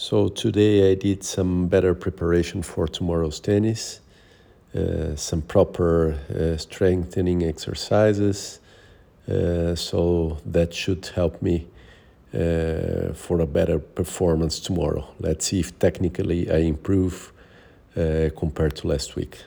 So today I did some better preparation for tomorrow's tennis, uh, some proper uh, strengthening exercises. Uh, so that should help me uh, for a better performance tomorrow. Let's see if technically I improve uh, compared to last week.